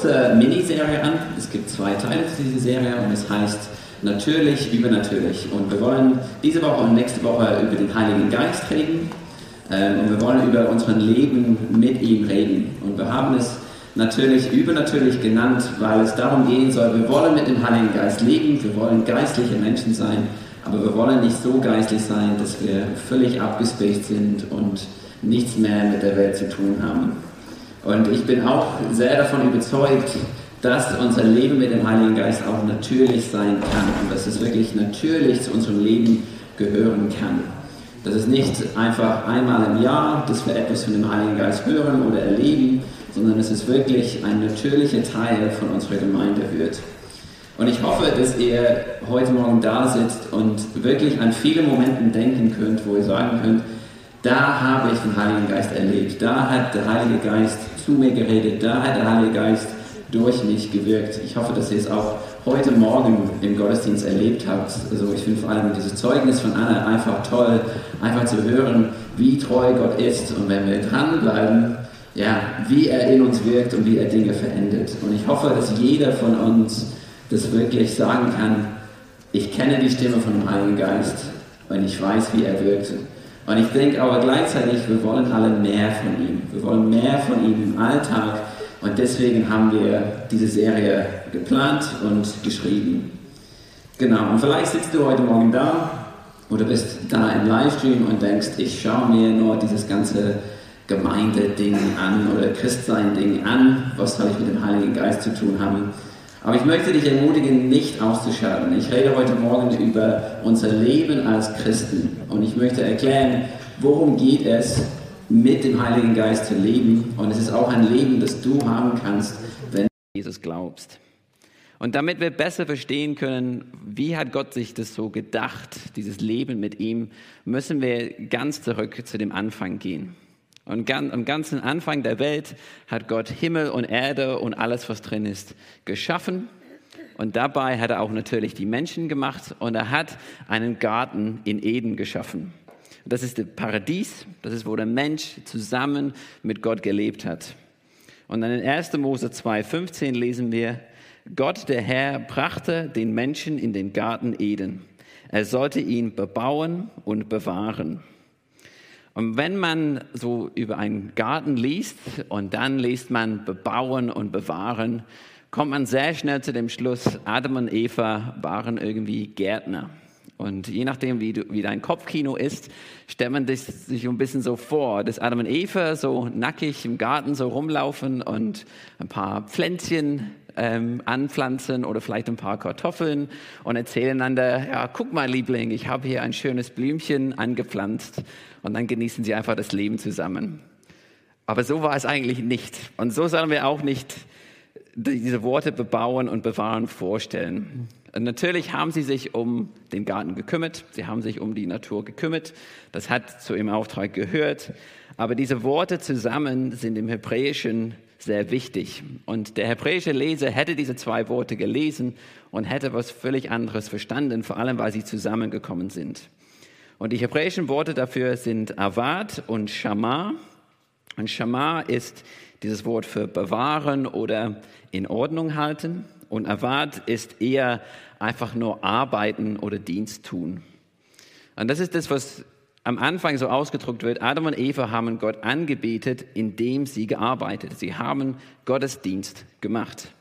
Kurze Miniserie an. Es gibt zwei Teile zu dieser Serie und es heißt Natürlich, übernatürlich. Und wir wollen diese Woche und nächste Woche über den Heiligen Geist reden. Ähm, und wir wollen über unser Leben mit ihm reden. Und wir haben es natürlich übernatürlich genannt, weil es darum gehen soll, wir wollen mit dem Heiligen Geist leben, wir wollen geistliche Menschen sein, aber wir wollen nicht so geistlich sein, dass wir völlig abgespaced sind und nichts mehr mit der Welt zu tun haben. Und ich bin auch sehr davon überzeugt, dass unser Leben mit dem Heiligen Geist auch natürlich sein kann und dass es wirklich natürlich zu unserem Leben gehören kann. Das ist nicht einfach einmal im Jahr, dass wir etwas von dem Heiligen Geist hören oder erleben, sondern es ist wirklich ein natürlicher Teil von unserer Gemeinde wird. Und ich hoffe, dass ihr heute Morgen da sitzt und wirklich an viele Momente denken könnt, wo ihr sagen könnt, da habe ich den Heiligen Geist erlebt, da hat der Heilige Geist zu mir geredet, da hat der Heilige Geist durch mich gewirkt. Ich hoffe, dass ihr es auch heute Morgen im Gottesdienst erlebt habt. Also ich finde vor allem dieses Zeugnis von Anna einfach toll, einfach zu hören, wie treu Gott ist und wenn wir dranbleiben, ja, wie er in uns wirkt und wie er Dinge verändert. Und ich hoffe, dass jeder von uns das wirklich sagen kann, ich kenne die Stimme von dem Heiligen Geist und ich weiß, wie er wirkt. Und ich denke aber gleichzeitig, wir wollen alle mehr von ihm. Wir wollen mehr von ihm im Alltag und deswegen haben wir diese Serie geplant und geschrieben. Genau, und vielleicht sitzt du heute Morgen da oder bist da im Livestream und denkst, ich schaue mir nur dieses ganze Gemeinde-Ding an oder Christsein-Ding an. Was soll ich mit dem Heiligen Geist zu tun haben? Aber ich möchte dich ermutigen, nicht auszuschalten. Ich rede heute Morgen über unser Leben als Christen und ich möchte erklären, worum geht es mit dem Heiligen Geist zu leben. Und es ist auch ein Leben, das du haben kannst, wenn du Jesus glaubst. Und damit wir besser verstehen können, wie hat Gott sich das so gedacht, dieses Leben mit ihm, müssen wir ganz zurück zu dem Anfang gehen. Und am ganzen Anfang der Welt hat Gott Himmel und Erde und alles, was drin ist, geschaffen. Und dabei hat er auch natürlich die Menschen gemacht und er hat einen Garten in Eden geschaffen. Das ist das Paradies, das ist, wo der Mensch zusammen mit Gott gelebt hat. Und dann in 1. Mose 2,15 lesen wir, Gott, der Herr, brachte den Menschen in den Garten Eden. Er sollte ihn bebauen und bewahren. Und wenn man so über einen Garten liest und dann liest man bebauen und bewahren, kommt man sehr schnell zu dem Schluss, Adam und Eva waren irgendwie Gärtner. Und je nachdem, wie, du, wie dein Kopfkino ist, stellt man sich ein bisschen so vor, dass Adam und Eva so nackig im Garten so rumlaufen und ein paar Pflänzchen ähm, anpflanzen oder vielleicht ein paar Kartoffeln und erzählen einander, ja, guck mal, Liebling, ich habe hier ein schönes Blümchen angepflanzt und dann genießen sie einfach das Leben zusammen. Aber so war es eigentlich nicht. Und so sollen wir auch nicht diese Worte bebauen und bewahren vorstellen. Und natürlich haben sie sich um den Garten gekümmert, sie haben sich um die Natur gekümmert, das hat zu ihrem Auftrag gehört, aber diese Worte zusammen sind im Hebräischen sehr wichtig. Und der hebräische Leser hätte diese zwei Worte gelesen und hätte was völlig anderes verstanden, vor allem weil sie zusammengekommen sind. Und die hebräischen Worte dafür sind Avad und Shamar. Und Shamar ist dieses Wort für bewahren oder in Ordnung halten. Und Avad ist eher einfach nur arbeiten oder Dienst tun. Und das ist das, was am Anfang so ausgedrückt wird. Adam und Eva haben Gott angebetet, indem sie gearbeitet. Sie haben Gottesdienst gemacht.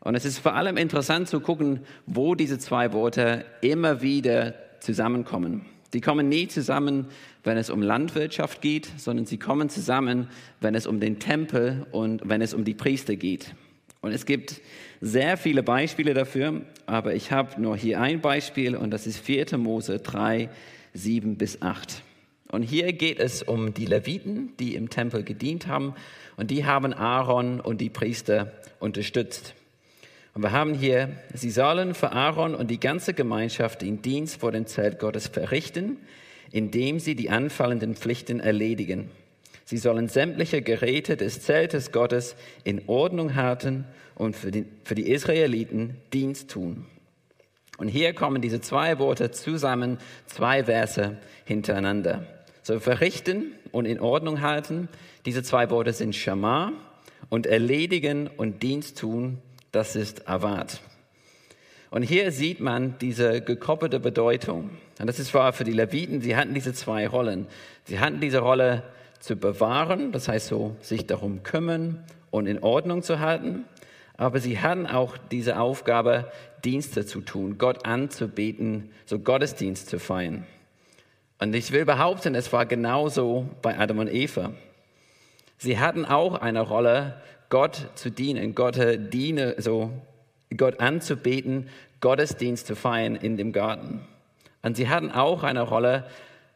Und es ist vor allem interessant zu gucken, wo diese zwei Worte immer wieder zusammenkommen. Die kommen nie zusammen, wenn es um Landwirtschaft geht, sondern sie kommen zusammen, wenn es um den Tempel und wenn es um die Priester geht. Und es gibt sehr viele Beispiele dafür, aber ich habe nur hier ein Beispiel und das ist 4. Mose 3, 7 bis 8. Und hier geht es um die Leviten, die im Tempel gedient haben und die haben Aaron und die Priester unterstützt. Und wir haben hier, sie sollen für Aaron und die ganze Gemeinschaft den Dienst vor dem Zelt Gottes verrichten, indem sie die anfallenden Pflichten erledigen. Sie sollen sämtliche Geräte des Zeltes Gottes in Ordnung halten und für die, für die Israeliten Dienst tun. Und hier kommen diese zwei Worte zusammen, zwei Verse hintereinander. So verrichten und in Ordnung halten, diese zwei Worte sind Shama und erledigen und Dienst tun, das ist Avad. Und hier sieht man diese gekoppelte Bedeutung. Und das ist wahr für die Leviten, sie hatten diese zwei Rollen. Sie hatten diese Rolle zu bewahren, das heißt so, sich darum kümmern und in Ordnung zu halten. Aber sie hatten auch diese Aufgabe, Dienste zu tun, Gott anzubeten, so Gottesdienst zu feiern. Und ich will behaupten, es war genauso bei Adam und Eva. Sie hatten auch eine Rolle, Gott zu dienen, Gott diene, so Gott anzubeten, Gottesdienst zu feiern in dem Garten. Und sie hatten auch eine Rolle,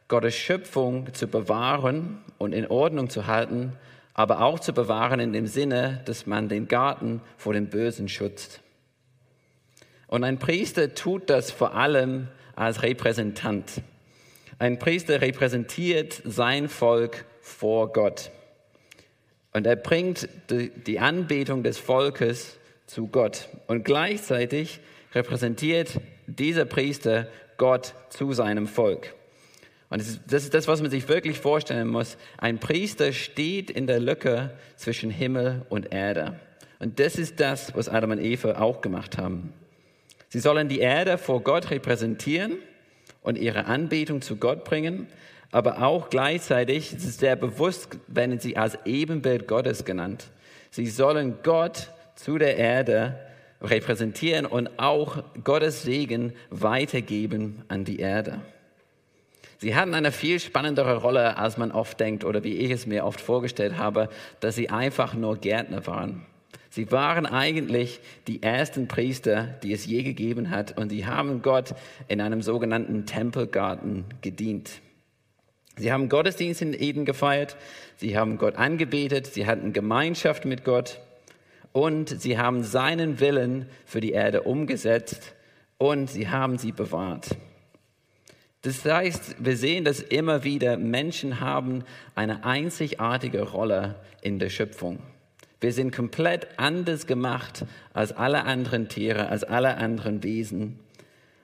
Gottes Schöpfung zu bewahren und in Ordnung zu halten, aber auch zu bewahren in dem Sinne, dass man den Garten vor dem Bösen schützt. Und ein Priester tut das vor allem als Repräsentant. Ein Priester repräsentiert sein Volk vor Gott. Und er bringt die Anbetung des Volkes zu Gott. Und gleichzeitig repräsentiert dieser Priester Gott zu seinem Volk. Und das ist, das was man sich wirklich vorstellen muss. Ein Priester steht in der Lücke zwischen Himmel und Erde. Und das ist das, was Adam und Eva auch gemacht haben. Sie sollen die Erde vor Gott repräsentieren und ihre Anbetung zu Gott bringen, aber auch gleichzeitig, ist sehr bewusst, werden sie als Ebenbild Gottes genannt. Sie sollen Gott zu der Erde repräsentieren und auch Gottes Segen weitergeben an die Erde. Sie hatten eine viel spannendere Rolle, als man oft denkt oder wie ich es mir oft vorgestellt habe, dass sie einfach nur Gärtner waren. Sie waren eigentlich die ersten Priester, die es je gegeben hat und sie haben Gott in einem sogenannten Tempelgarten gedient. Sie haben Gottesdienst in Eden gefeiert, sie haben Gott angebetet, sie hatten Gemeinschaft mit Gott und sie haben seinen Willen für die Erde umgesetzt und sie haben sie bewahrt. Das heißt, wir sehen, dass immer wieder Menschen haben eine einzigartige Rolle in der Schöpfung. Wir sind komplett anders gemacht als alle anderen Tiere, als alle anderen Wesen.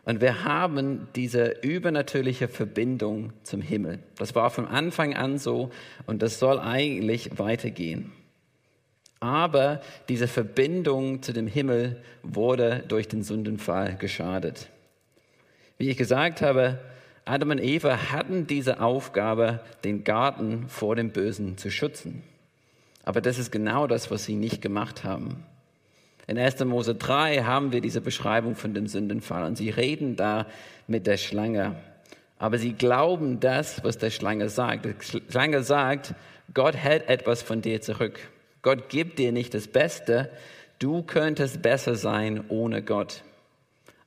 Und wir haben diese übernatürliche Verbindung zum Himmel. Das war von Anfang an so und das soll eigentlich weitergehen. Aber diese Verbindung zu dem Himmel wurde durch den Sündenfall geschadet. Wie ich gesagt habe, Adam und Eva hatten diese Aufgabe, den Garten vor dem Bösen zu schützen. Aber das ist genau das, was sie nicht gemacht haben. In 1. Mose 3 haben wir diese Beschreibung von dem Sündenfall und sie reden da mit der Schlange. Aber sie glauben das, was der Schlange sagt. Die Schlange sagt, Gott hält etwas von dir zurück. Gott gibt dir nicht das Beste. Du könntest besser sein ohne Gott.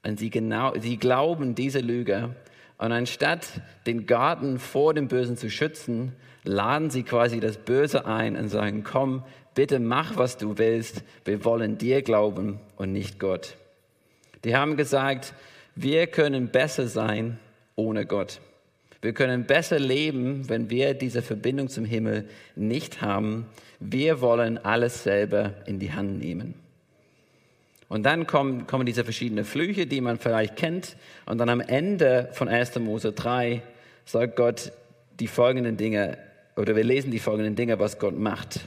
Und sie, genau, sie glauben diese Lüge und anstatt den Garten vor dem Bösen zu schützen, laden sie quasi das Böse ein und sagen, komm, bitte mach, was du willst. Wir wollen dir glauben und nicht Gott. Die haben gesagt, wir können besser sein ohne Gott. Wir können besser leben, wenn wir diese Verbindung zum Himmel nicht haben. Wir wollen alles selber in die Hand nehmen. Und dann kommen, kommen diese verschiedenen Flüche, die man vielleicht kennt. Und dann am Ende von 1. Mose 3 sagt Gott die folgenden Dinge, oder wir lesen die folgenden Dinge, was Gott macht.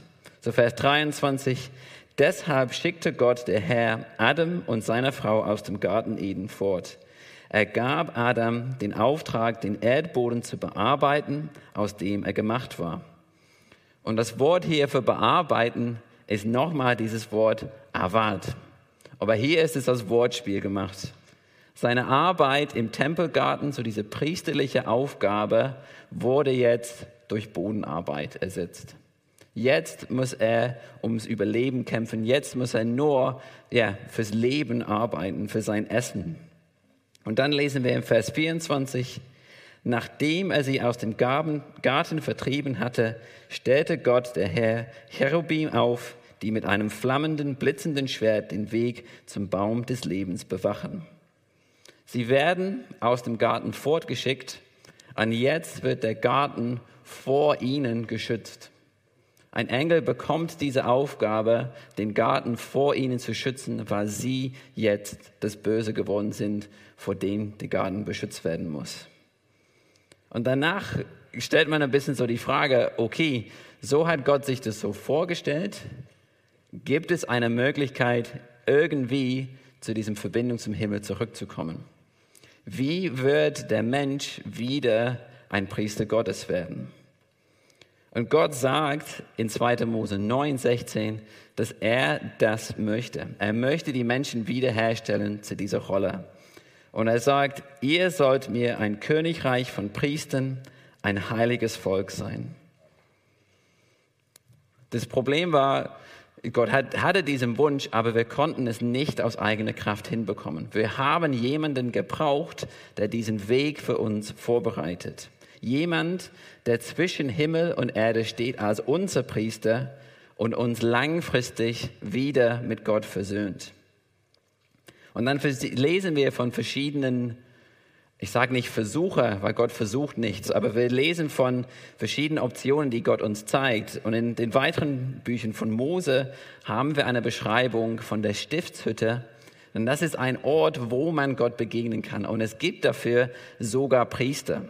So Vers 23. Deshalb schickte Gott, der Herr, Adam und seiner Frau aus dem Garten Eden fort. Er gab Adam den Auftrag, den Erdboden zu bearbeiten, aus dem er gemacht war. Und das Wort hier für bearbeiten ist nochmal dieses Wort Avad. Aber hier ist es als Wortspiel gemacht. Seine Arbeit im Tempelgarten, so diese priesterliche Aufgabe, wurde jetzt durch Bodenarbeit ersetzt. Jetzt muss er ums Überleben kämpfen. Jetzt muss er nur ja, fürs Leben arbeiten, für sein Essen. Und dann lesen wir im Vers 24, nachdem er sie aus dem Garten vertrieben hatte, stellte Gott, der Herr, Cherubim auf, die mit einem flammenden, blitzenden Schwert den Weg zum Baum des Lebens bewachen. Sie werden aus dem Garten fortgeschickt, Und jetzt wird der Garten vor ihnen geschützt. Ein Engel bekommt diese Aufgabe, den Garten vor ihnen zu schützen, weil sie jetzt das Böse geworden sind, vor dem der Garten beschützt werden muss. Und danach stellt man ein bisschen so die Frage, okay, so hat Gott sich das so vorgestellt. Gibt es eine Möglichkeit, irgendwie zu diesem Verbindung zum Himmel zurückzukommen? Wie wird der Mensch wieder ein Priester Gottes werden? Und Gott sagt in 2. Mose 9, 16, dass er das möchte. Er möchte die Menschen wiederherstellen zu dieser Rolle. Und er sagt, ihr sollt mir ein Königreich von Priestern, ein heiliges Volk sein. Das Problem war, Gott hatte diesen Wunsch, aber wir konnten es nicht aus eigener Kraft hinbekommen. Wir haben jemanden gebraucht, der diesen Weg für uns vorbereitet. Jemand, der zwischen Himmel und Erde steht als unser Priester und uns langfristig wieder mit Gott versöhnt. Und dann lesen wir von verschiedenen, ich sage nicht Versuche, weil Gott versucht nichts, aber wir lesen von verschiedenen Optionen, die Gott uns zeigt. Und in den weiteren Büchern von Mose haben wir eine Beschreibung von der Stiftshütte. Und das ist ein Ort, wo man Gott begegnen kann. Und es gibt dafür sogar Priester.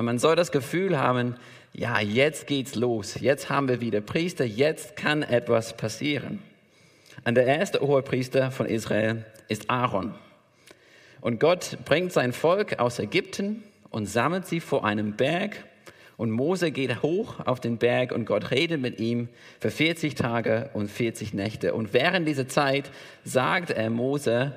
Und man soll das Gefühl haben, ja, jetzt geht's los. Jetzt haben wir wieder Priester. Jetzt kann etwas passieren. Und der erste Hohepriester von Israel ist Aaron. Und Gott bringt sein Volk aus Ägypten und sammelt sie vor einem Berg. Und Mose geht hoch auf den Berg und Gott redet mit ihm für 40 Tage und 40 Nächte. Und während dieser Zeit sagt er Mose,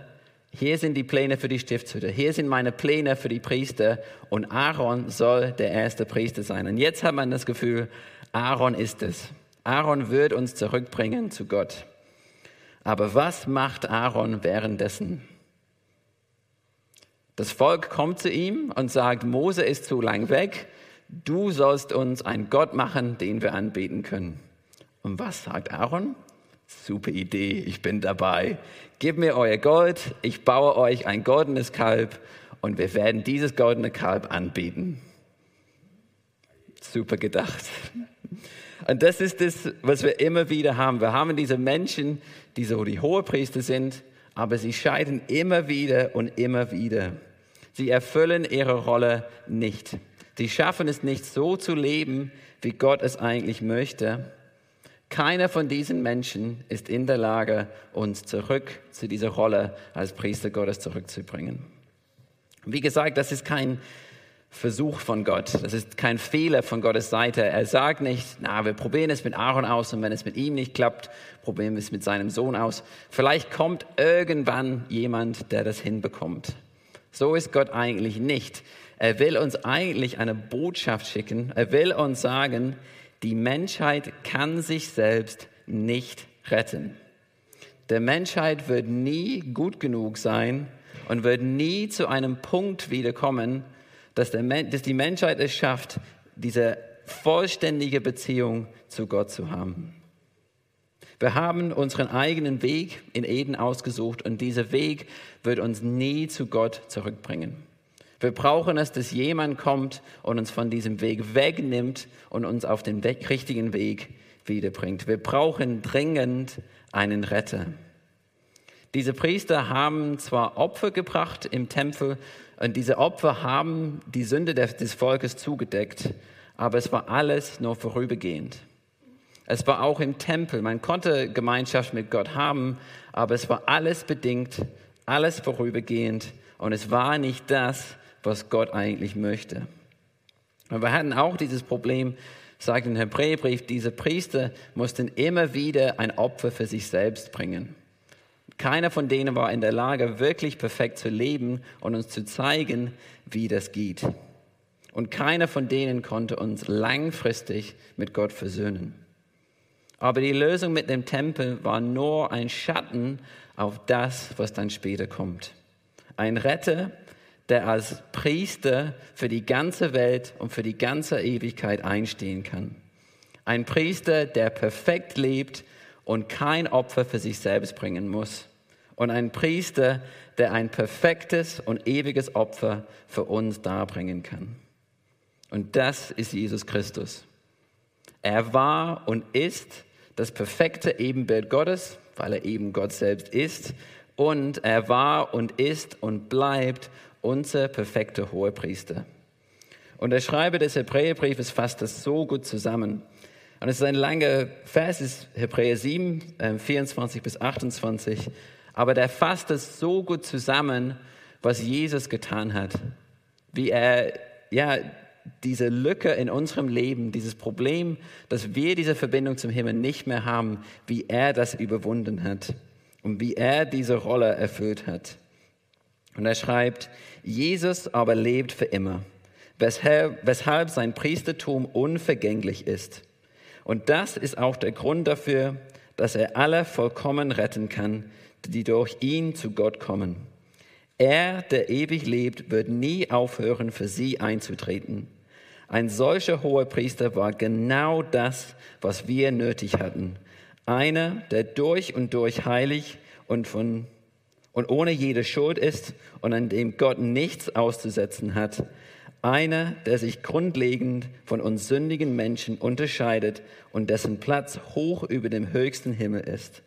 hier sind die Pläne für die Stiftshütte, hier sind meine Pläne für die Priester und Aaron soll der erste Priester sein. Und jetzt hat man das Gefühl, Aaron ist es. Aaron wird uns zurückbringen zu Gott. Aber was macht Aaron währenddessen? Das Volk kommt zu ihm und sagt, Mose ist zu lang weg, du sollst uns einen Gott machen, den wir anbeten können. Und was sagt Aaron? Super Idee, ich bin dabei. Gib mir euer Gold, ich baue euch ein goldenes Kalb und wir werden dieses goldene Kalb anbieten. Super gedacht. Und das ist das, was wir immer wieder haben. Wir haben diese Menschen, die so die Hohepriester sind, aber sie scheiden immer wieder und immer wieder. Sie erfüllen ihre Rolle nicht. Sie schaffen es nicht so zu leben, wie Gott es eigentlich möchte. Keiner von diesen Menschen ist in der Lage, uns zurück zu dieser Rolle als Priester Gottes zurückzubringen. Wie gesagt, das ist kein Versuch von Gott, das ist kein Fehler von Gottes Seite. Er sagt nicht, na, wir probieren es mit Aaron aus und wenn es mit ihm nicht klappt, probieren wir es mit seinem Sohn aus. Vielleicht kommt irgendwann jemand, der das hinbekommt. So ist Gott eigentlich nicht. Er will uns eigentlich eine Botschaft schicken. Er will uns sagen, die Menschheit kann sich selbst nicht retten. Der Menschheit wird nie gut genug sein und wird nie zu einem Punkt wiederkommen, dass, dass die Menschheit es schafft, diese vollständige Beziehung zu Gott zu haben. Wir haben unseren eigenen Weg in Eden ausgesucht und dieser Weg wird uns nie zu Gott zurückbringen. Wir brauchen es, dass jemand kommt und uns von diesem Weg wegnimmt und uns auf den richtigen Weg wiederbringt. Wir brauchen dringend einen Retter. Diese Priester haben zwar Opfer gebracht im Tempel und diese Opfer haben die Sünde des Volkes zugedeckt, aber es war alles nur vorübergehend. Es war auch im Tempel. Man konnte Gemeinschaft mit Gott haben, aber es war alles bedingt, alles vorübergehend und es war nicht das, was Gott eigentlich möchte. Und wir hatten auch dieses Problem, sagt im Hebräerbrief, diese Priester mussten immer wieder ein Opfer für sich selbst bringen. Keiner von denen war in der Lage, wirklich perfekt zu leben und uns zu zeigen, wie das geht. Und keiner von denen konnte uns langfristig mit Gott versöhnen. Aber die Lösung mit dem Tempel war nur ein Schatten auf das, was dann später kommt. Ein Retter, der als Priester für die ganze Welt und für die ganze Ewigkeit einstehen kann. Ein Priester, der perfekt lebt und kein Opfer für sich selbst bringen muss. Und ein Priester, der ein perfektes und ewiges Opfer für uns darbringen kann. Und das ist Jesus Christus. Er war und ist das perfekte Ebenbild Gottes, weil er eben Gott selbst ist. Und er war und ist und bleibt unser perfekter Hohepriester. Und der Schreiber des Hebräerbriefes fasst das so gut zusammen. Und es ist ein langer Vers, ist Hebräer 7, 24 bis 28. Aber der fasst es so gut zusammen, was Jesus getan hat. Wie er, ja, diese Lücke in unserem Leben, dieses Problem, dass wir diese Verbindung zum Himmel nicht mehr haben, wie er das überwunden hat und wie er diese Rolle erfüllt hat. Und er schreibt, Jesus aber lebt für immer, weshalb, weshalb sein Priestertum unvergänglich ist. Und das ist auch der Grund dafür, dass er alle vollkommen retten kann, die durch ihn zu Gott kommen. Er, der ewig lebt, wird nie aufhören, für sie einzutreten. Ein solcher hoher Priester war genau das, was wir nötig hatten. Einer, der durch und durch heilig und, von, und ohne jede Schuld ist und an dem Gott nichts auszusetzen hat. Einer, der sich grundlegend von uns sündigen Menschen unterscheidet und dessen Platz hoch über dem höchsten Himmel ist.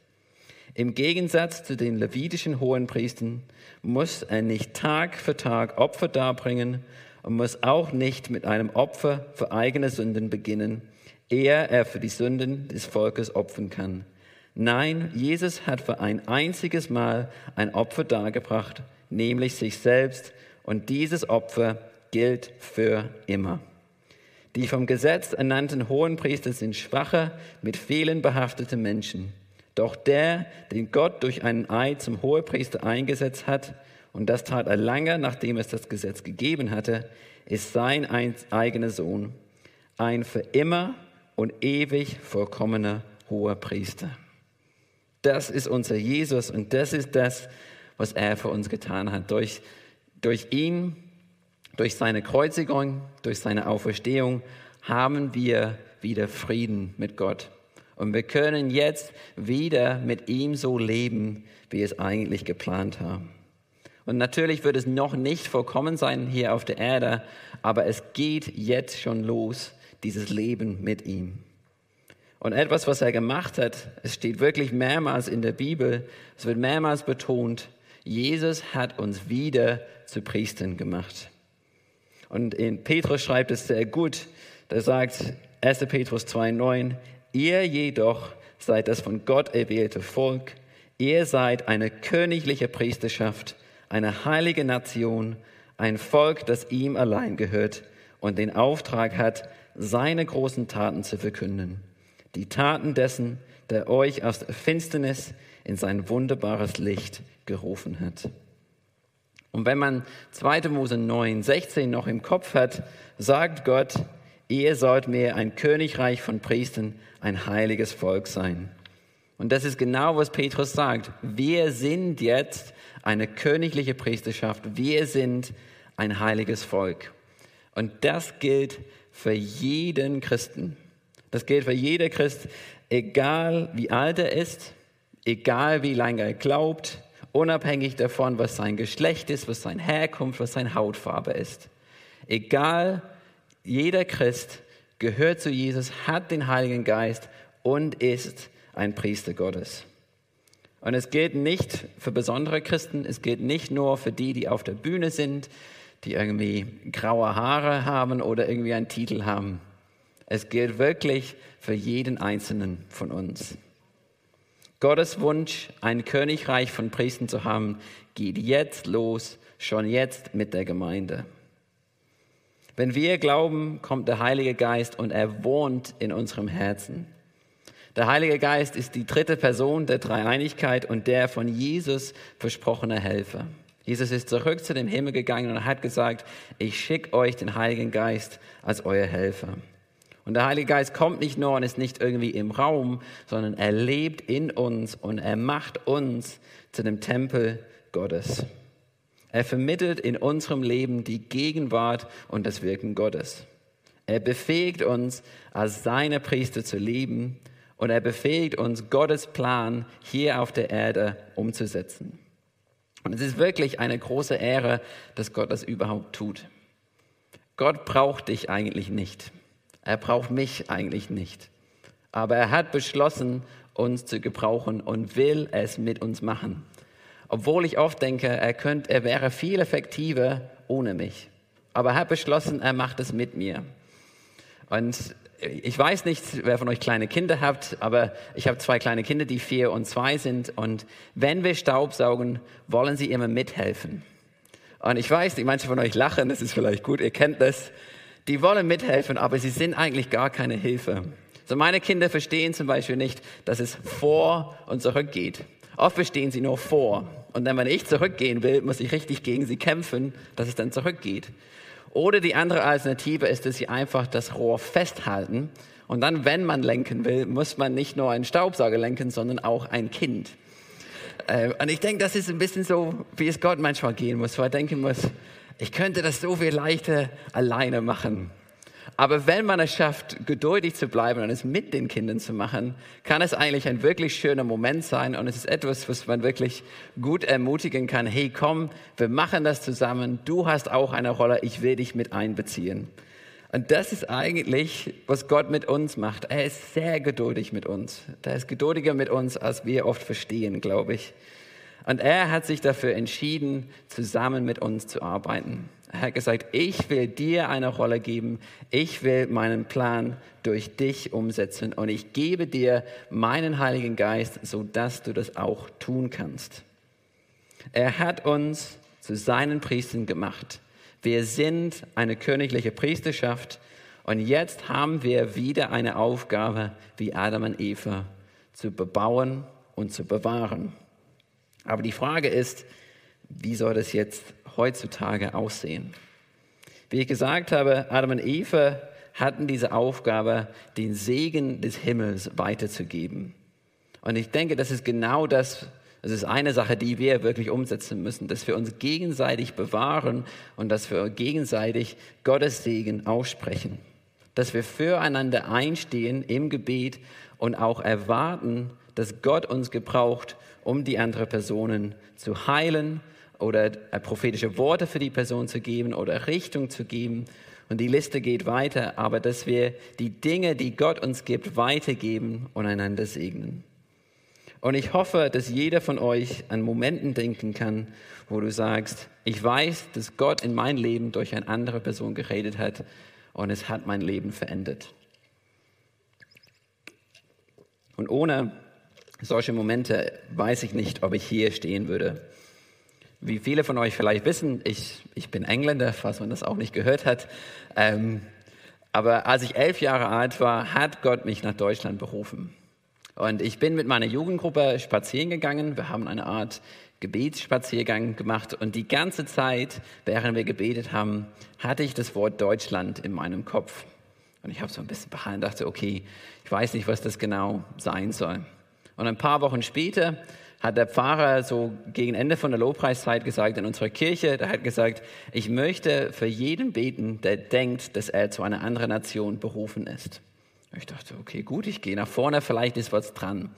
Im Gegensatz zu den levitischen Hohenpriestern muss er nicht Tag für Tag Opfer darbringen und muss auch nicht mit einem Opfer für eigene Sünden beginnen, ehe er für die Sünden des Volkes opfern kann. Nein, Jesus hat für ein einziges Mal ein Opfer dargebracht, nämlich sich selbst, und dieses Opfer gilt für immer. Die vom Gesetz ernannten Hohenpriester sind schwache, mit Fehlen behaftete Menschen. Doch der, den Gott durch einen Eid zum Hohepriester eingesetzt hat, und das tat er lange, nachdem es das Gesetz gegeben hatte, ist sein eigener Sohn, ein für immer und ewig vollkommener Hohepriester. Das ist unser Jesus und das ist das, was er für uns getan hat. Durch, durch ihn, durch seine Kreuzigung, durch seine Auferstehung haben wir wieder Frieden mit Gott. Und wir können jetzt wieder mit ihm so leben, wie es eigentlich geplant haben. Und natürlich wird es noch nicht vollkommen sein hier auf der Erde, aber es geht jetzt schon los, dieses Leben mit ihm. Und etwas, was er gemacht hat, es steht wirklich mehrmals in der Bibel, es wird mehrmals betont, Jesus hat uns wieder zu Priestern gemacht. Und in Petrus schreibt es sehr gut, da sagt 1. Petrus 2,9, Ihr jedoch seid das von Gott erwählte Volk, ihr seid eine königliche Priesterschaft, eine heilige Nation, ein Volk, das ihm allein gehört und den Auftrag hat, seine großen Taten zu verkünden. Die Taten dessen, der euch aus der Finsternis in sein wunderbares Licht gerufen hat. Und wenn man 2. Mose 9, 16 noch im Kopf hat, sagt Gott, ihr sollt mir ein Königreich von Priestern, ein heiliges Volk sein. Und das ist genau, was Petrus sagt. Wir sind jetzt eine königliche Priesterschaft. Wir sind ein heiliges Volk. Und das gilt für jeden Christen. Das gilt für jeder Christ, egal wie alt er ist, egal wie lange er glaubt, unabhängig davon, was sein Geschlecht ist, was seine Herkunft, was seine Hautfarbe ist. Egal, jeder Christ gehört zu Jesus, hat den Heiligen Geist und ist ein Priester Gottes. Und es gilt nicht für besondere Christen, es gilt nicht nur für die, die auf der Bühne sind, die irgendwie graue Haare haben oder irgendwie einen Titel haben. Es gilt wirklich für jeden Einzelnen von uns. Gottes Wunsch, ein Königreich von Priestern zu haben, geht jetzt los, schon jetzt mit der Gemeinde. Wenn wir glauben, kommt der Heilige Geist und er wohnt in unserem Herzen. Der Heilige Geist ist die dritte Person der Dreieinigkeit und der von Jesus versprochene Helfer. Jesus ist zurück zu dem Himmel gegangen und hat gesagt, ich schicke euch den Heiligen Geist als euer Helfer. Und der Heilige Geist kommt nicht nur und ist nicht irgendwie im Raum, sondern er lebt in uns und er macht uns zu dem Tempel Gottes. Er vermittelt in unserem Leben die Gegenwart und das Wirken Gottes. Er befähigt uns, als seine Priester zu leben und er befähigt uns, Gottes Plan hier auf der Erde umzusetzen. Und es ist wirklich eine große Ehre, dass Gott das überhaupt tut. Gott braucht dich eigentlich nicht. Er braucht mich eigentlich nicht. Aber er hat beschlossen, uns zu gebrauchen und will es mit uns machen. Obwohl ich oft denke, er, könnte, er wäre viel effektiver ohne mich. Aber er hat beschlossen, er macht es mit mir. Und ich weiß nicht, wer von euch kleine Kinder habt, aber ich habe zwei kleine Kinder, die vier und zwei sind. Und wenn wir Staubsaugen, wollen sie immer mithelfen. Und ich weiß nicht, manche von euch lachen, das ist vielleicht gut, ihr kennt das. Die wollen mithelfen, aber sie sind eigentlich gar keine Hilfe. So meine Kinder verstehen zum Beispiel nicht, dass es vor und zurück geht. Oft verstehen sie nur vor. Und dann, wenn ich zurückgehen will, muss ich richtig gegen sie kämpfen, dass es dann zurückgeht. Oder die andere Alternative ist, dass sie einfach das Rohr festhalten. Und dann, wenn man lenken will, muss man nicht nur einen Staubsauger lenken, sondern auch ein Kind. Äh, und ich denke, das ist ein bisschen so, wie es Gott manchmal gehen muss, weil er denken muss, ich könnte das so viel leichter alleine machen. Aber wenn man es schafft, geduldig zu bleiben und es mit den Kindern zu machen, kann es eigentlich ein wirklich schöner Moment sein und es ist etwas, was man wirklich gut ermutigen kann. Hey, komm, wir machen das zusammen. Du hast auch eine Rolle. Ich will dich mit einbeziehen. Und das ist eigentlich, was Gott mit uns macht. Er ist sehr geduldig mit uns. Er ist geduldiger mit uns, als wir oft verstehen, glaube ich. Und er hat sich dafür entschieden, zusammen mit uns zu arbeiten. Er hat gesagt, ich will dir eine Rolle geben, ich will meinen Plan durch dich umsetzen und ich gebe dir meinen Heiligen Geist, sodass du das auch tun kannst. Er hat uns zu seinen Priestern gemacht. Wir sind eine königliche Priesterschaft und jetzt haben wir wieder eine Aufgabe, wie Adam und Eva, zu bebauen und zu bewahren. Aber die Frage ist, wie soll das jetzt heutzutage aussehen? Wie ich gesagt habe, Adam und Eva hatten diese Aufgabe, den Segen des Himmels weiterzugeben. Und ich denke, das ist genau das, das ist eine Sache, die wir wirklich umsetzen müssen, dass wir uns gegenseitig bewahren und dass wir gegenseitig Gottes Segen aussprechen. Dass wir füreinander einstehen im Gebet und auch erwarten, dass Gott uns gebraucht, um die andere Personen zu heilen oder prophetische Worte für die Person zu geben oder Richtung zu geben. Und die Liste geht weiter, aber dass wir die Dinge, die Gott uns gibt, weitergeben und einander segnen. Und ich hoffe, dass jeder von euch an Momenten denken kann, wo du sagst, ich weiß, dass Gott in mein Leben durch eine andere Person geredet hat und es hat mein Leben verändert. Und ohne solche Momente weiß ich nicht, ob ich hier stehen würde. Wie viele von euch vielleicht wissen, ich, ich bin Engländer, falls man das auch nicht gehört hat. Ähm, aber als ich elf Jahre alt war, hat Gott mich nach Deutschland berufen. Und ich bin mit meiner Jugendgruppe spazieren gegangen. Wir haben eine Art Gebetsspaziergang gemacht. Und die ganze Zeit, während wir gebetet haben, hatte ich das Wort Deutschland in meinem Kopf. Und ich habe so ein bisschen behalten dachte, okay, ich weiß nicht, was das genau sein soll. Und ein paar Wochen später hat der Pfarrer so gegen Ende von der Lobpreiszeit gesagt in unserer Kirche, der hat gesagt, ich möchte für jeden beten, der denkt, dass er zu einer anderen Nation berufen ist. Ich dachte, okay, gut, ich gehe nach vorne, vielleicht ist was dran.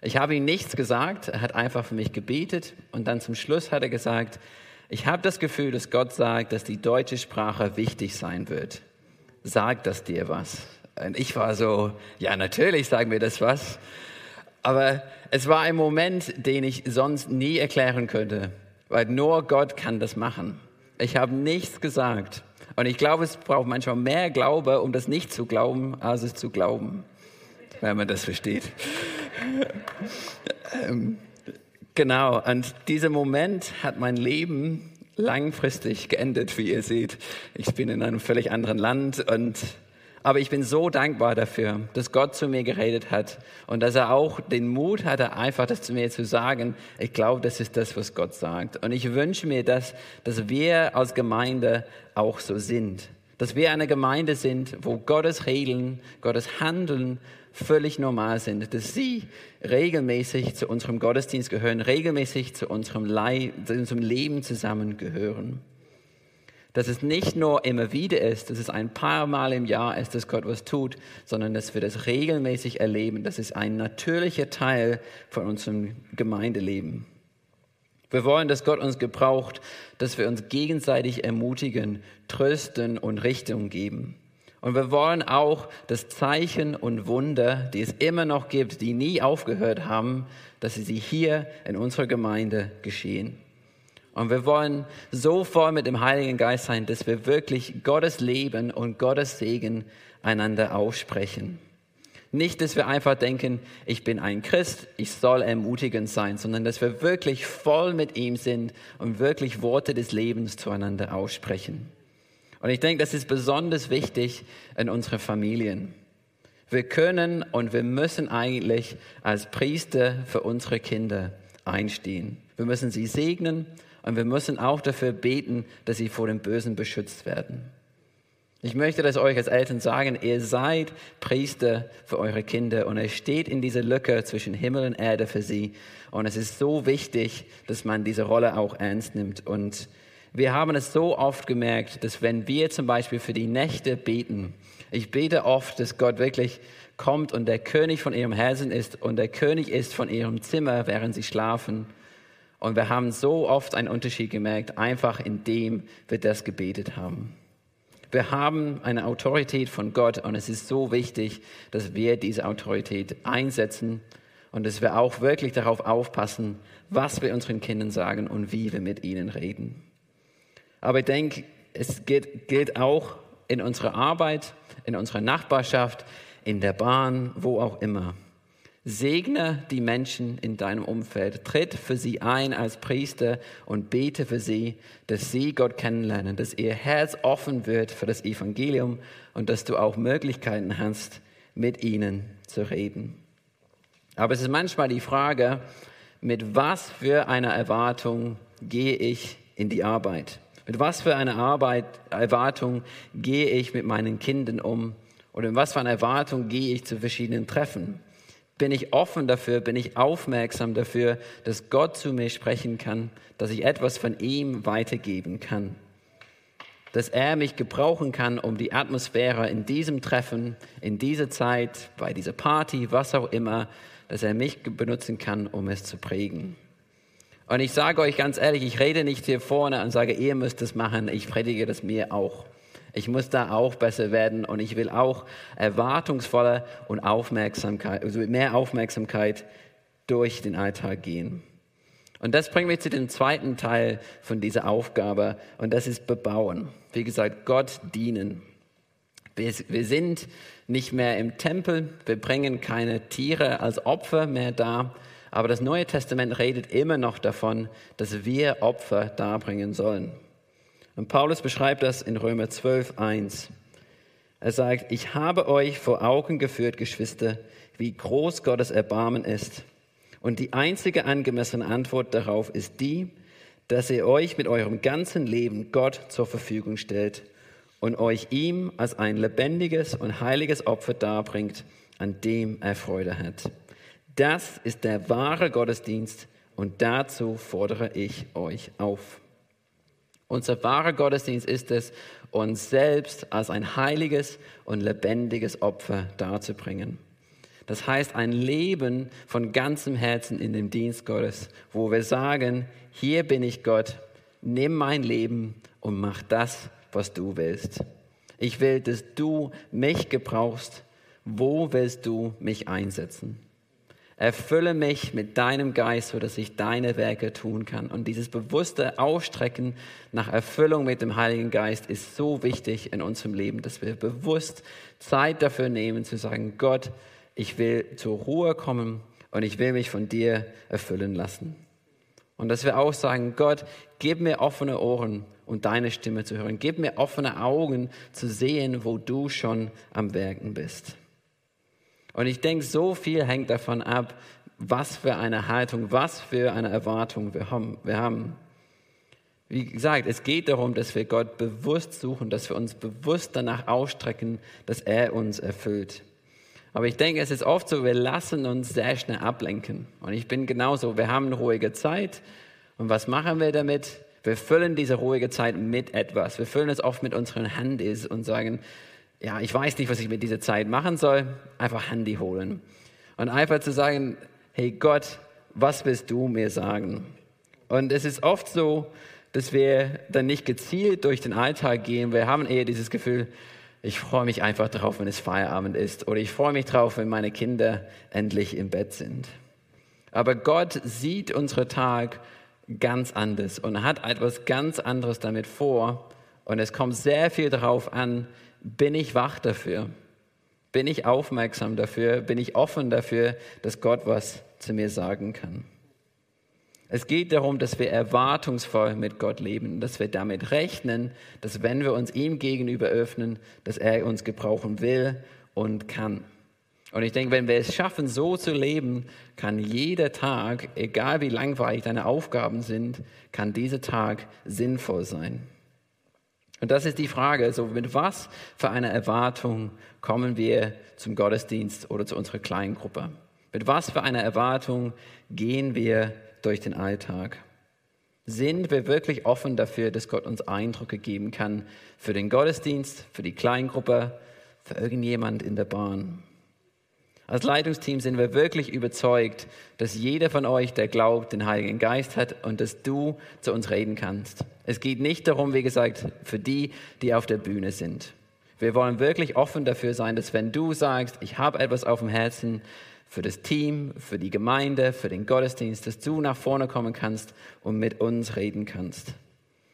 Ich habe ihm nichts gesagt, er hat einfach für mich gebetet und dann zum Schluss hat er gesagt, ich habe das Gefühl, dass Gott sagt, dass die deutsche Sprache wichtig sein wird. Sagt das dir was? Und ich war so, ja, natürlich sagen wir das was. Aber es war ein Moment, den ich sonst nie erklären könnte, weil nur Gott kann das machen. Ich habe nichts gesagt. Und ich glaube, es braucht manchmal mehr Glaube, um das nicht zu glauben, als es zu glauben, wenn man das versteht. ähm, genau, und dieser Moment hat mein Leben langfristig geendet, wie ihr seht. Ich bin in einem völlig anderen Land und aber ich bin so dankbar dafür, dass Gott zu mir geredet hat und dass er auch den Mut hatte, einfach das zu mir zu sagen. Ich glaube, das ist das, was Gott sagt. Und ich wünsche mir, dass, dass wir als Gemeinde auch so sind. Dass wir eine Gemeinde sind, wo Gottes Regeln, Gottes Handeln völlig normal sind. Dass sie regelmäßig zu unserem Gottesdienst gehören, regelmäßig zu unserem, Leib, zu unserem Leben zusammengehören dass es nicht nur immer wieder ist, dass es ein paar Mal im Jahr ist, dass Gott was tut, sondern dass wir das regelmäßig erleben. Das ist ein natürlicher Teil von unserem Gemeindeleben. Wir wollen, dass Gott uns gebraucht, dass wir uns gegenseitig ermutigen, trösten und Richtung geben. Und wir wollen auch, dass Zeichen und Wunder, die es immer noch gibt, die nie aufgehört haben, dass sie hier in unserer Gemeinde geschehen. Und wir wollen so voll mit dem Heiligen Geist sein, dass wir wirklich Gottes Leben und Gottes Segen einander aussprechen. Nicht, dass wir einfach denken, ich bin ein Christ, ich soll ermutigend sein, sondern dass wir wirklich voll mit ihm sind und wirklich Worte des Lebens zueinander aussprechen. Und ich denke, das ist besonders wichtig in unseren Familien. Wir können und wir müssen eigentlich als Priester für unsere Kinder einstehen. Wir müssen sie segnen und wir müssen auch dafür beten, dass sie vor dem Bösen beschützt werden. Ich möchte das euch als Eltern sagen, ihr seid Priester für eure Kinder und es steht in dieser Lücke zwischen Himmel und Erde für sie. Und es ist so wichtig, dass man diese Rolle auch ernst nimmt. Und wir haben es so oft gemerkt, dass wenn wir zum Beispiel für die Nächte beten, ich bete oft, dass Gott wirklich kommt und der König von ihrem Herzen ist und der König ist von ihrem Zimmer, während sie schlafen. Und wir haben so oft einen Unterschied gemerkt, einfach indem wir das gebetet haben. Wir haben eine Autorität von Gott und es ist so wichtig, dass wir diese Autorität einsetzen und dass wir auch wirklich darauf aufpassen, was wir unseren Kindern sagen und wie wir mit ihnen reden. Aber ich denke, es gilt, gilt auch in unserer Arbeit, in unserer Nachbarschaft, in der Bahn, wo auch immer. Segne die Menschen in deinem Umfeld. Tritt für sie ein als Priester und bete für sie, dass sie Gott kennenlernen, dass ihr Herz offen wird für das Evangelium und dass du auch Möglichkeiten hast, mit ihnen zu reden. Aber es ist manchmal die Frage, mit was für einer Erwartung gehe ich in die Arbeit? Mit was für einer Arbeit, Erwartung gehe ich mit meinen Kindern um? Oder mit was für einer Erwartung gehe ich zu verschiedenen Treffen? Bin ich offen dafür, bin ich aufmerksam dafür, dass Gott zu mir sprechen kann, dass ich etwas von ihm weitergeben kann. Dass er mich gebrauchen kann, um die Atmosphäre in diesem Treffen, in dieser Zeit, bei dieser Party, was auch immer, dass er mich benutzen kann, um es zu prägen. Und ich sage euch ganz ehrlich, ich rede nicht hier vorne und sage, ihr müsst es machen, ich predige das mir auch. Ich muss da auch besser werden und ich will auch erwartungsvoller und Aufmerksamkeit, also mehr Aufmerksamkeit durch den Alltag gehen. Und das bringt mich zu dem zweiten Teil von dieser Aufgabe und das ist bebauen. Wie gesagt, Gott dienen. Wir, wir sind nicht mehr im Tempel, wir bringen keine Tiere als Opfer mehr da, aber das Neue Testament redet immer noch davon, dass wir Opfer darbringen sollen. Und Paulus beschreibt das in Römer 12, 1. Er sagt, ich habe euch vor Augen geführt, Geschwister, wie groß Gottes Erbarmen ist. Und die einzige angemessene Antwort darauf ist die, dass ihr euch mit eurem ganzen Leben Gott zur Verfügung stellt und euch ihm als ein lebendiges und heiliges Opfer darbringt, an dem er Freude hat. Das ist der wahre Gottesdienst und dazu fordere ich euch auf. Unser wahrer Gottesdienst ist es, uns selbst als ein heiliges und lebendiges Opfer darzubringen. Das heißt, ein Leben von ganzem Herzen in dem Dienst Gottes, wo wir sagen, hier bin ich Gott, nimm mein Leben und mach das, was du willst. Ich will, dass du mich gebrauchst. Wo willst du mich einsetzen? Erfülle mich mit deinem Geist, sodass ich deine Werke tun kann. Und dieses bewusste Ausstrecken nach Erfüllung mit dem Heiligen Geist ist so wichtig in unserem Leben, dass wir bewusst Zeit dafür nehmen, zu sagen, Gott, ich will zur Ruhe kommen und ich will mich von dir erfüllen lassen. Und dass wir auch sagen, Gott, gib mir offene Ohren, um deine Stimme zu hören. Gib mir offene Augen zu sehen, wo du schon am Werken bist. Und ich denke, so viel hängt davon ab, was für eine Haltung, was für eine Erwartung wir haben. Wie gesagt, es geht darum, dass wir Gott bewusst suchen, dass wir uns bewusst danach ausstrecken, dass er uns erfüllt. Aber ich denke, es ist oft so, wir lassen uns sehr schnell ablenken. Und ich bin genauso, wir haben eine ruhige Zeit. Und was machen wir damit? Wir füllen diese ruhige Zeit mit etwas. Wir füllen es oft mit unseren Handys und sagen, ja, ich weiß nicht, was ich mit dieser Zeit machen soll, einfach Handy holen. Und einfach zu sagen, hey Gott, was willst du mir sagen? Und es ist oft so, dass wir dann nicht gezielt durch den Alltag gehen. Wir haben eher dieses Gefühl, ich freue mich einfach drauf, wenn es Feierabend ist. Oder ich freue mich drauf, wenn meine Kinder endlich im Bett sind. Aber Gott sieht unseren Tag ganz anders und hat etwas ganz anderes damit vor. Und es kommt sehr viel darauf an, bin ich wach dafür? Bin ich aufmerksam dafür? Bin ich offen dafür, dass Gott was zu mir sagen kann? Es geht darum, dass wir erwartungsvoll mit Gott leben, dass wir damit rechnen, dass wenn wir uns ihm gegenüber öffnen, dass er uns gebrauchen will und kann. Und ich denke, wenn wir es schaffen, so zu leben, kann jeder Tag, egal wie langweilig deine Aufgaben sind, kann dieser Tag sinnvoll sein. Und das ist die Frage, so mit was für einer Erwartung kommen wir zum Gottesdienst oder zu unserer Kleingruppe? Mit was für einer Erwartung gehen wir durch den Alltag? Sind wir wirklich offen dafür, dass Gott uns Eindrücke geben kann für den Gottesdienst, für die Kleingruppe, für irgendjemand in der Bahn? Als Leitungsteam sind wir wirklich überzeugt, dass jeder von euch, der glaubt, den Heiligen Geist hat und dass du zu uns reden kannst. Es geht nicht darum, wie gesagt, für die, die auf der Bühne sind. Wir wollen wirklich offen dafür sein, dass wenn du sagst, ich habe etwas auf dem Herzen, für das Team, für die Gemeinde, für den Gottesdienst, dass du nach vorne kommen kannst und mit uns reden kannst.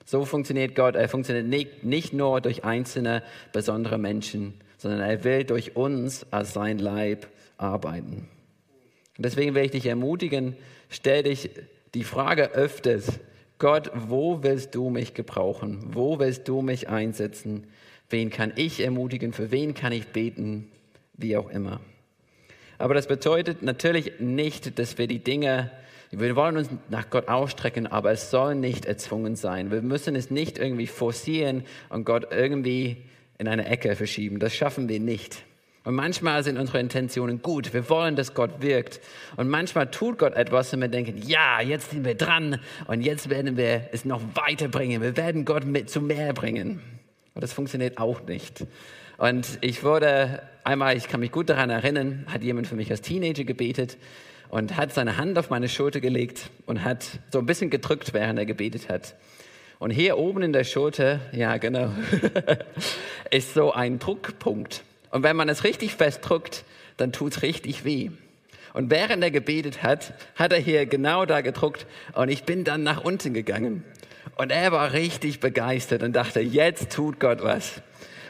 So funktioniert Gott. Er funktioniert nicht, nicht nur durch einzelne besondere Menschen, sondern er will durch uns als sein Leib arbeiten. Und deswegen will ich dich ermutigen, stell dich die Frage öfters, Gott, wo willst du mich gebrauchen? Wo willst du mich einsetzen? Wen kann ich ermutigen? Für wen kann ich beten? Wie auch immer. Aber das bedeutet natürlich nicht, dass wir die Dinge, wir wollen uns nach Gott ausstrecken, aber es soll nicht erzwungen sein. Wir müssen es nicht irgendwie forcieren und Gott irgendwie in eine Ecke verschieben. Das schaffen wir nicht. Und manchmal sind unsere Intentionen gut. Wir wollen, dass Gott wirkt. Und manchmal tut Gott etwas und wir denken, ja, jetzt sind wir dran und jetzt werden wir es noch weiterbringen. Wir werden Gott mit zu mehr bringen. Und das funktioniert auch nicht. Und ich wurde einmal, ich kann mich gut daran erinnern, hat jemand für mich als Teenager gebetet und hat seine Hand auf meine Schulter gelegt und hat so ein bisschen gedrückt, während er gebetet hat. Und hier oben in der Schulter, ja genau, ist so ein Druckpunkt. Und wenn man es richtig festdrückt, dann tut es richtig weh. Und während er gebetet hat, hat er hier genau da gedruckt und ich bin dann nach unten gegangen. Und er war richtig begeistert und dachte, jetzt tut Gott was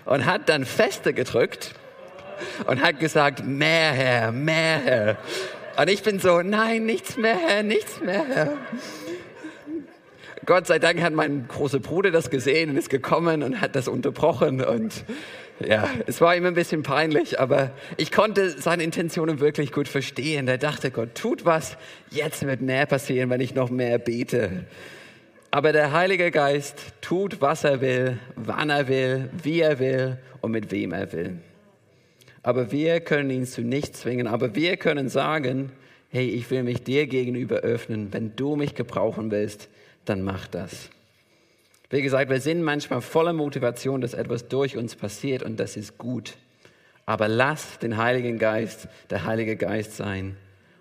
und hat dann fester gedrückt und hat gesagt, mehr Herr, mehr Herr. Und ich bin so, nein, nichts mehr Herr, nichts mehr Herr. Gott sei Dank hat mein großer Bruder das gesehen und ist gekommen und hat das unterbrochen und ja, es war ihm ein bisschen peinlich, aber ich konnte seine Intentionen wirklich gut verstehen. Er dachte, Gott tut was, jetzt wird mehr passieren, wenn ich noch mehr bete. Aber der Heilige Geist tut, was er will, wann er will, wie er will und mit wem er will. Aber wir können ihn zu nichts zwingen. Aber wir können sagen, hey, ich will mich dir gegenüber öffnen. Wenn du mich gebrauchen willst, dann mach das. Wie gesagt, wir sind manchmal voller Motivation, dass etwas durch uns passiert und das ist gut. Aber lass den Heiligen Geist der Heilige Geist sein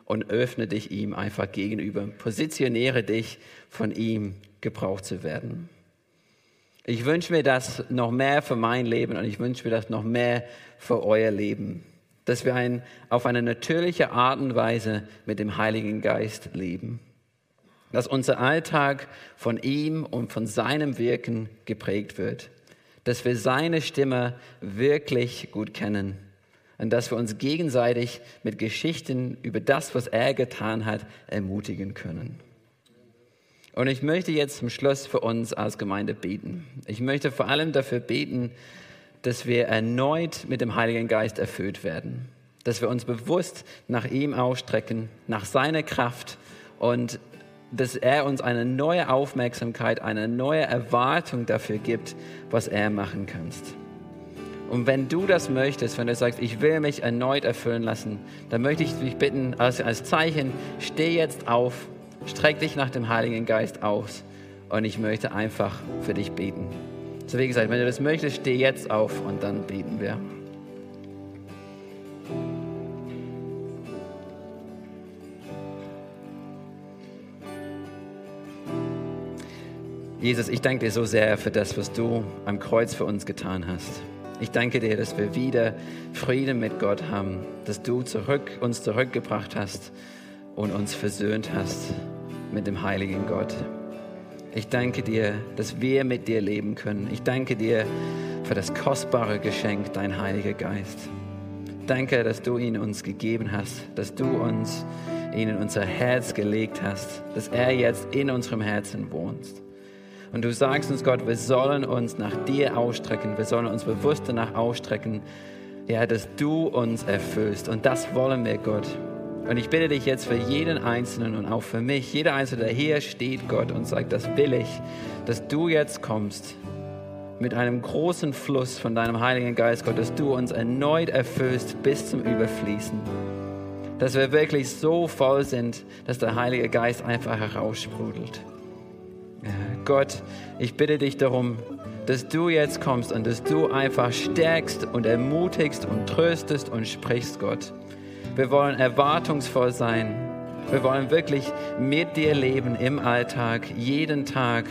und öffne dich ihm einfach gegenüber. Positioniere dich von ihm gebraucht zu werden. Ich wünsche mir das noch mehr für mein Leben und ich wünsche mir das noch mehr für euer Leben. Dass wir ein, auf eine natürliche Art und Weise mit dem Heiligen Geist leben. Dass unser Alltag von ihm und von seinem Wirken geprägt wird. Dass wir seine Stimme wirklich gut kennen. Und dass wir uns gegenseitig mit Geschichten über das, was er getan hat, ermutigen können. Und ich möchte jetzt zum Schluss für uns als Gemeinde beten. Ich möchte vor allem dafür beten, dass wir erneut mit dem Heiligen Geist erfüllt werden. Dass wir uns bewusst nach ihm ausstrecken, nach seiner Kraft und dass er uns eine neue Aufmerksamkeit, eine neue Erwartung dafür gibt, was er machen kannst. Und wenn du das möchtest, wenn du sagst, ich will mich erneut erfüllen lassen, dann möchte ich dich bitten, als, als Zeichen, steh jetzt auf Streck dich nach dem Heiligen Geist aus und ich möchte einfach für dich beten. So wie gesagt, wenn du das möchtest, steh jetzt auf und dann beten wir. Jesus, ich danke dir so sehr für das, was du am Kreuz für uns getan hast. Ich danke dir, dass wir wieder Frieden mit Gott haben, dass du zurück, uns zurückgebracht hast und uns versöhnt hast mit dem heiligen Gott. Ich danke dir, dass wir mit dir leben können. Ich danke dir für das kostbare Geschenk, dein Heiliger Geist. Danke, dass du ihn uns gegeben hast, dass du uns ihn in unser Herz gelegt hast, dass er jetzt in unserem Herzen wohnt. Und du sagst uns, Gott, wir sollen uns nach dir ausstrecken, wir sollen uns bewusst danach ausstrecken, ja, dass du uns erfüllst. Und das wollen wir, Gott. Und ich bitte dich jetzt für jeden Einzelnen und auch für mich, jeder Einzelne, der hier steht, Gott, und sagt, das will ich, dass du jetzt kommst mit einem großen Fluss von deinem Heiligen Geist, Gott, dass du uns erneut erfüllst bis zum Überfließen. Dass wir wirklich so voll sind, dass der Heilige Geist einfach heraussprudelt. Gott, ich bitte dich darum, dass du jetzt kommst und dass du einfach stärkst und ermutigst und tröstest und sprichst, Gott. Wir wollen erwartungsvoll sein. Wir wollen wirklich mit dir leben im Alltag, jeden Tag.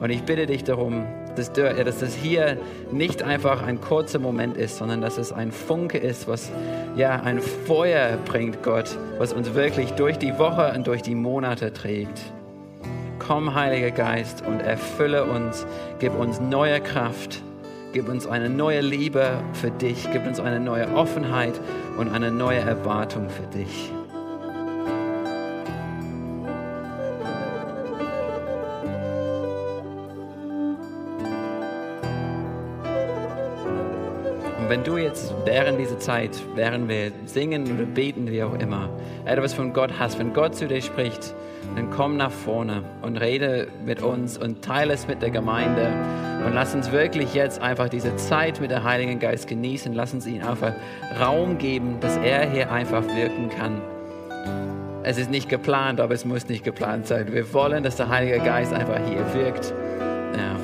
Und ich bitte dich darum, dass, du, dass das hier nicht einfach ein kurzer Moment ist, sondern dass es ein Funke ist, was ja ein Feuer bringt, Gott, was uns wirklich durch die Woche und durch die Monate trägt. Komm, Heiliger Geist, und erfülle uns, gib uns neue Kraft Gib uns eine neue Liebe für dich. Gib uns eine neue Offenheit und eine neue Erwartung für dich. Und wenn du jetzt während dieser Zeit, während wir singen oder beten, wie auch immer, etwas von Gott hast, wenn Gott zu dir spricht, dann komm nach vorne und rede mit uns und teile es mit der Gemeinde. Und lass uns wirklich jetzt einfach diese Zeit mit dem Heiligen Geist genießen. Lass uns ihm einfach Raum geben, dass er hier einfach wirken kann. Es ist nicht geplant, aber es muss nicht geplant sein. Wir wollen, dass der Heilige Geist einfach hier wirkt. Ja.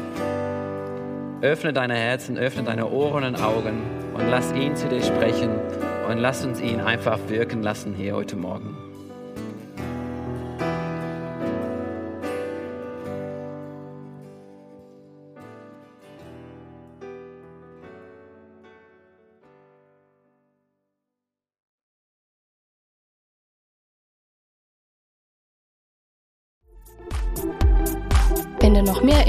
Öffne deine Herzen, öffne deine Ohren und Augen und lass ihn zu dir sprechen und lass uns ihn einfach wirken lassen hier heute Morgen.